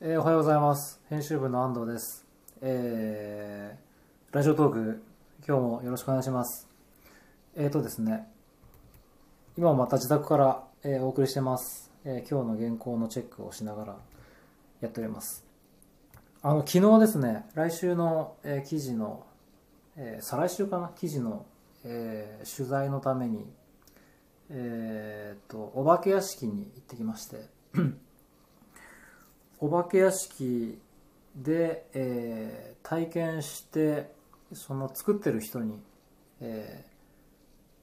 えーおはようございます。編集部の安藤です。えーラジオトーク、今日もよろしくお願いします。えーとですね、今もまた自宅から、えーお送りしてます、えー今日の原稿のチェックをしながらやっております。あの、昨日ですね、来週の、えー記事の、えー再来週かな？記事の、えー取材のために、えーと、お化け屋敷に行ってきまして、お化け屋敷で、えー体験してその作ってる人に、え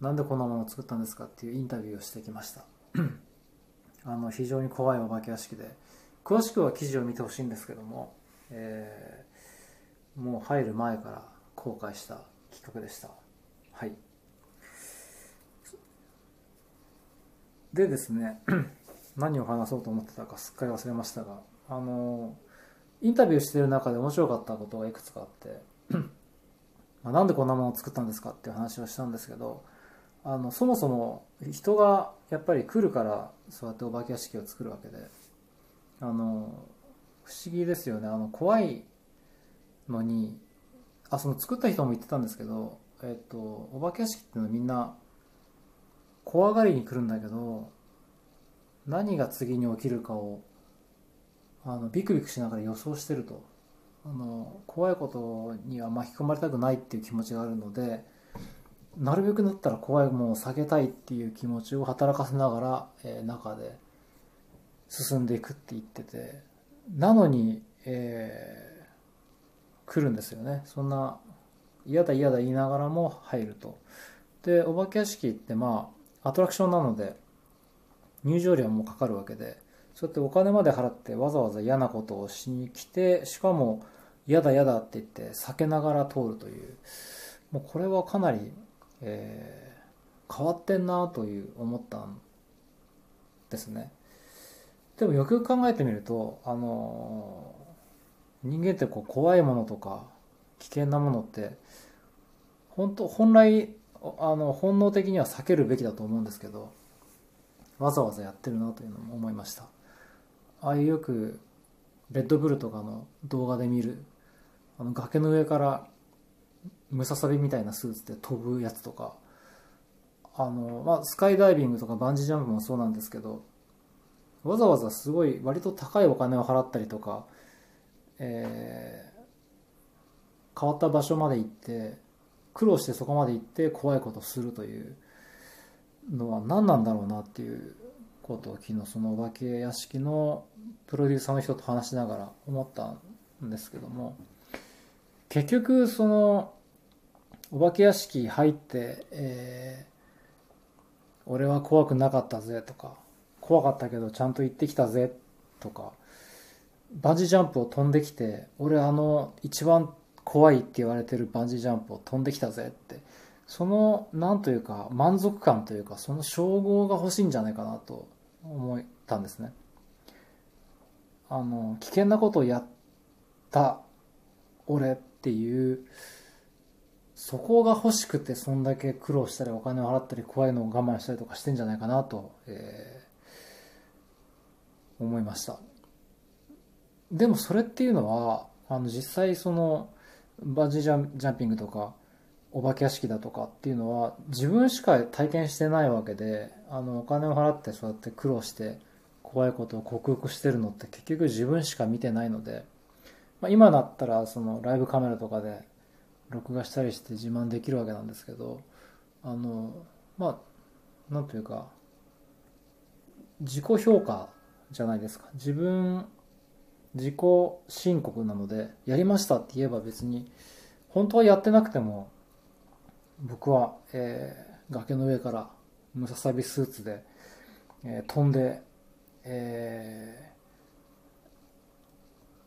ーなんでこんなものを作ったんですかっていうインタビューをしてきました。あの非常に怖いお化け屋敷で詳しくは記事を見てほしいんですけども、えーもう入る前から公開した企画でした。はい。でですね 何を話そうと思ってたかすっかり忘れましたがあのインタビューしてる中で面白かったことがいくつかあって まあなんでこんなものを作ったんですかっていう話をしたんですけどあのそもそも人がやっぱり来るからそうやってお化け屋敷を作るわけであの不思議ですよね。あの怖いのにあその作った人も言ってたんですけど、えっと、お化け屋敷っていうのはみんな怖がりに来るんだけど何が次に起きるかをあのビクビクしながら予想してると。あの怖いことには巻き込まれたくないっていう気持ちがあるのでなるべくだったら怖いものを避けたいっていう気持ちを働かせながら、えー中で進んでいくって言っててなのに、えー来るんですよね。そんな嫌だ嫌だ言いながらも入ると。でお化け屋敷ってまあアトラクションなので入場料もかかるわけでそうやってお金まで払ってわざわざ嫌なことをしに来てしかも嫌だ嫌だって言って避けながら通るという。もうこれはかなり、えー変わってんなという思ったんですね。でもよくよく考えてみるとあのー人間ってこう怖いものとか危険なものって本当本来あの本能的には避けるべきだと思うんですけどわざわざやってるなというのも思いました。ああいうよくレッドブルとかの動画で見るあの崖の上からムササビみたいなスーツで飛ぶやつとかあの、まあ、スカイダイビングとかバンジージャンプもそうなんですけどわざわざすごい割と高いお金を払ったりとか、えー変わった場所まで行って苦労してそこまで行って怖いことをするというのは何なんだろうなっていうこと昨日そのお化け屋敷のプロデューサーの人と話しながら思ったんですけども結局そのお化け屋敷入って、えー俺は怖くなかったぜ」とか「怖かったけどちゃんと行ってきたぜ」とかバンジージャンプを飛んできて「俺あの一番怖いって言われてるバンジージャンプを飛んできたぜ」ってそのなんというか満足感というかその称号が欲しいんじゃないかなと思ったんですね。あの危険なことをやった俺っていうそこが欲しくてそんだけ苦労したりお金を払ったり怖いのを我慢したりとかしてんじゃないかなと、えー思いましたでもそれっていうのはあの実際そのバンジージャンジャンピングとかお化け屋敷だとかっていうのは自分しか体験してないわけであのお金を払ってそうやって苦労して怖いことを克服してるのって結局自分しか見てないので、まあ、今だったらそのライブカメラとかで録画したりして自慢できるわけなんですけどあのまあなんというか自己評価じゃないですか。自分自己申告なのでやりましたって言えば別に本当はやってなくても僕は、えー崖の上からムササビスーツで、えー飛んで、え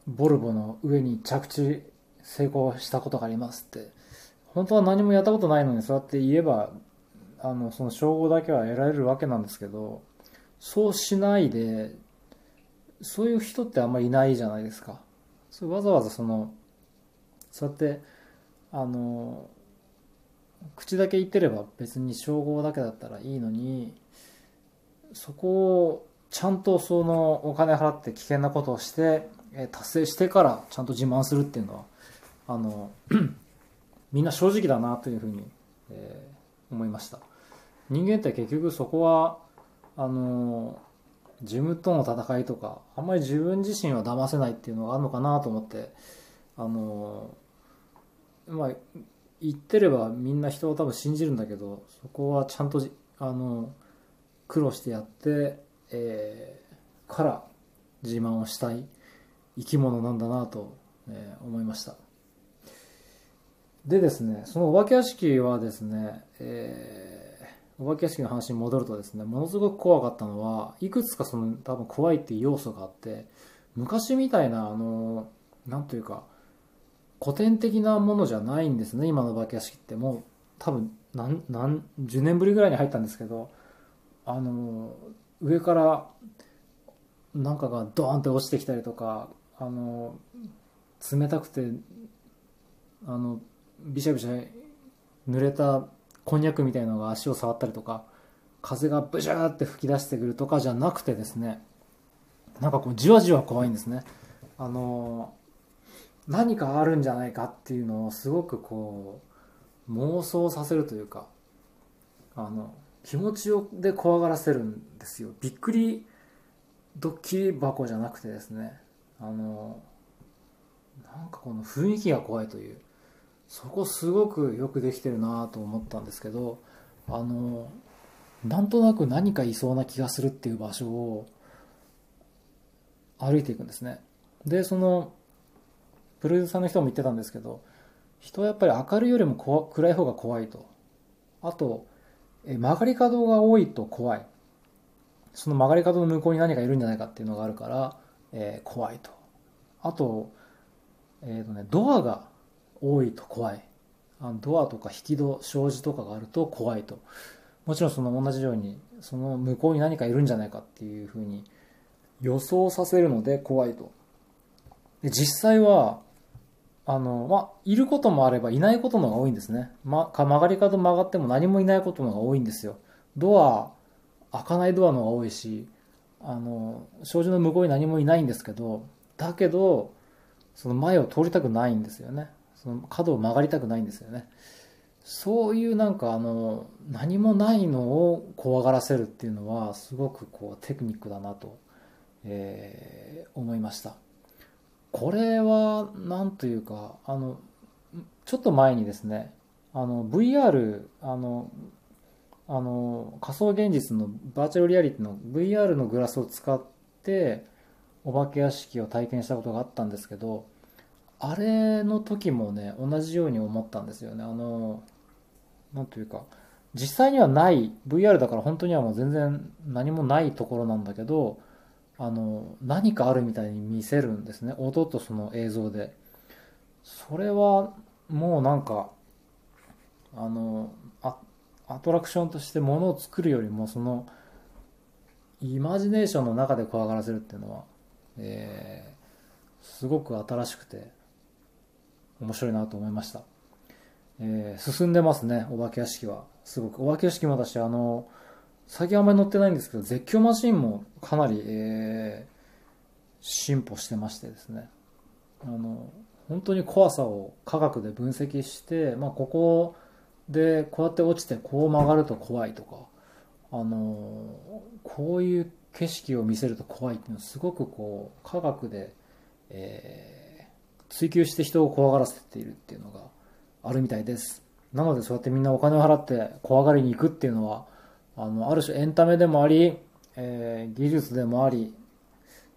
ーボルボの上に着地成功したことがありますって。本当は何もやったことないのにそうやって言えばあのその称号だけは得られるわけなんですけどそうしないでそういう人ってあんまりいないじゃないですか。そうわざわざそのそうやってあの口だけ言ってれば別に称号だけだったらいいのにそこをちゃんとそのお金払って危険なことをして、達成してからちゃんと自慢するっていうのはあの みんな正直だなというふうに、えー、思いました。人間って結局そこはあの自分との戦いとかあんまり自分自身は騙せないっていうのがあるのかなと思ってあのまあ言ってればみんな人を多分信じるんだけどそこはちゃんとあの苦労してやって、えー、から自慢をしたい生き物なんだなと、えー、思いました。でですねそのお化け屋敷はですね、えー、お化け屋敷の話に戻るとですねものすごく怖かったのはいくつかその多分怖いっていう要素があって昔みたいなあのなんというか古典的なものじゃないんですね今の化け屋敷って。もう多分何何10年ぶりぐらいに入ったんですけどあの上からなんかがドーンって落ちてきたりとかあの冷たくてあのびしゃびしゃ濡れたこんにゃくみたいなのが足を触ったりとか風がブシャーって吹き出してくるとかじゃなくてですねなんかこうじわじわ怖いんですね。あの何かあるんじゃないかっていうのをすごくこう妄想させるというかあの気持ちをで怖がらせるんですよ。びっくりドッキリ箱じゃなくてですね。あのなんかこの雰囲気が怖いというそこすごくよくできてるなと思ったんですけどあのなんとなく何かいそうな気がするっていう場所を歩いていくんですね。でそのプロデューサーの人も言ってたんですけど人はやっぱり明るいよりも暗い方が怖いと。あと曲がり角が多いと怖い。その曲がり角の向こうに何かいるんじゃないかっていうのがあるから、えー、怖いと。あと,、えーとね、ドアが多いと怖い。あのドアとか引き戸障子とかがあると怖いと。もちろんその同じようにその向こうに何かいるんじゃないかっていうふうに予想させるので怖いと。で実際はあの、まあ、いることもあればいないことのが多いんですね。ま、曲がり角曲がっても何もいないことのが多いんですよ。ドア、開かないドアのが多いし、あの、障子の向こうに何もいないんですけど、だけど、その前を通りたくないんですよね。その角を曲がりたくないんですよね。そういうなんかあの、何もないのを怖がらせるっていうのは、すごくこうテクニックだなと、えー、思いました。これは何というかあのちょっと前にですねあの VR あのあの仮想現実のバーチャルリアリティの VR のグラスを使ってお化け屋敷を体験したことがあったんですけどあれの時もね同じように思ったんですよね。あのなんというか実際にはない VR だから本当にはもう全然何もないところなんだけどあの何かあるみたいに見せるんですね。音とその映像で。それはもうなんかあのアトラクションとしてものを作るよりもそのイマジネーションの中で怖がらせるっていうのは、えー、すごく新しくて面白いなと思いました、えー、進んでますねお化け屋敷は。すごく。お化け屋敷も私あの最近あんまり乗ってないんですけど、絶叫マシンもかなり、えー、進歩してましてですね。あの、本当に怖さを科学で分析して、まあ、ここでこうやって落ちてこう曲がると怖いとか、あの、こういう景色を見せると怖いっていうのはすごくこう、科学で、えー、追求して人を怖がらせているっていうのがあるみたいです。なのでそうやってみんなお金を払って怖がりに行くっていうのは、あのある種エンタメでもあり、えー、技術でもあり、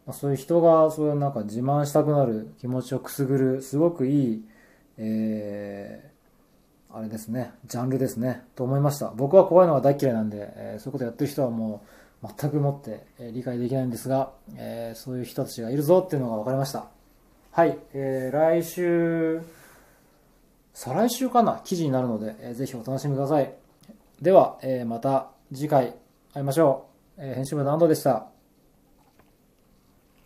まあ、そういう人がそういうなんか自慢したくなる気持ちをくすぐるすごくいい、えー、あれですねジャンルですねと思いました。僕は怖いのが大嫌いなんで、えー、そういうことやってる人はもう全くもって、理解できないんですが、えそういう人たちがいるぞっていうのが分かりました。はい、えー、来週再来週かな？記事になるので、えー、ぜひお楽しみください。では、えー、また。次回会いましょう。えー、編集部の安藤でした。